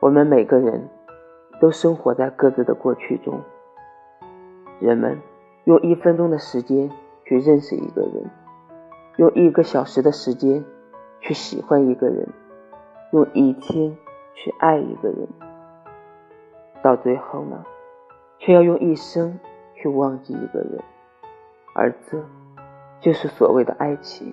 我们每个人都生活在各自的过去中。人们用一分钟的时间去认识一个人用一个小时的时间去喜欢一个人用一天去爱一个人。到最后呢却要用一生去忘记一个人而这就是所谓的爱情。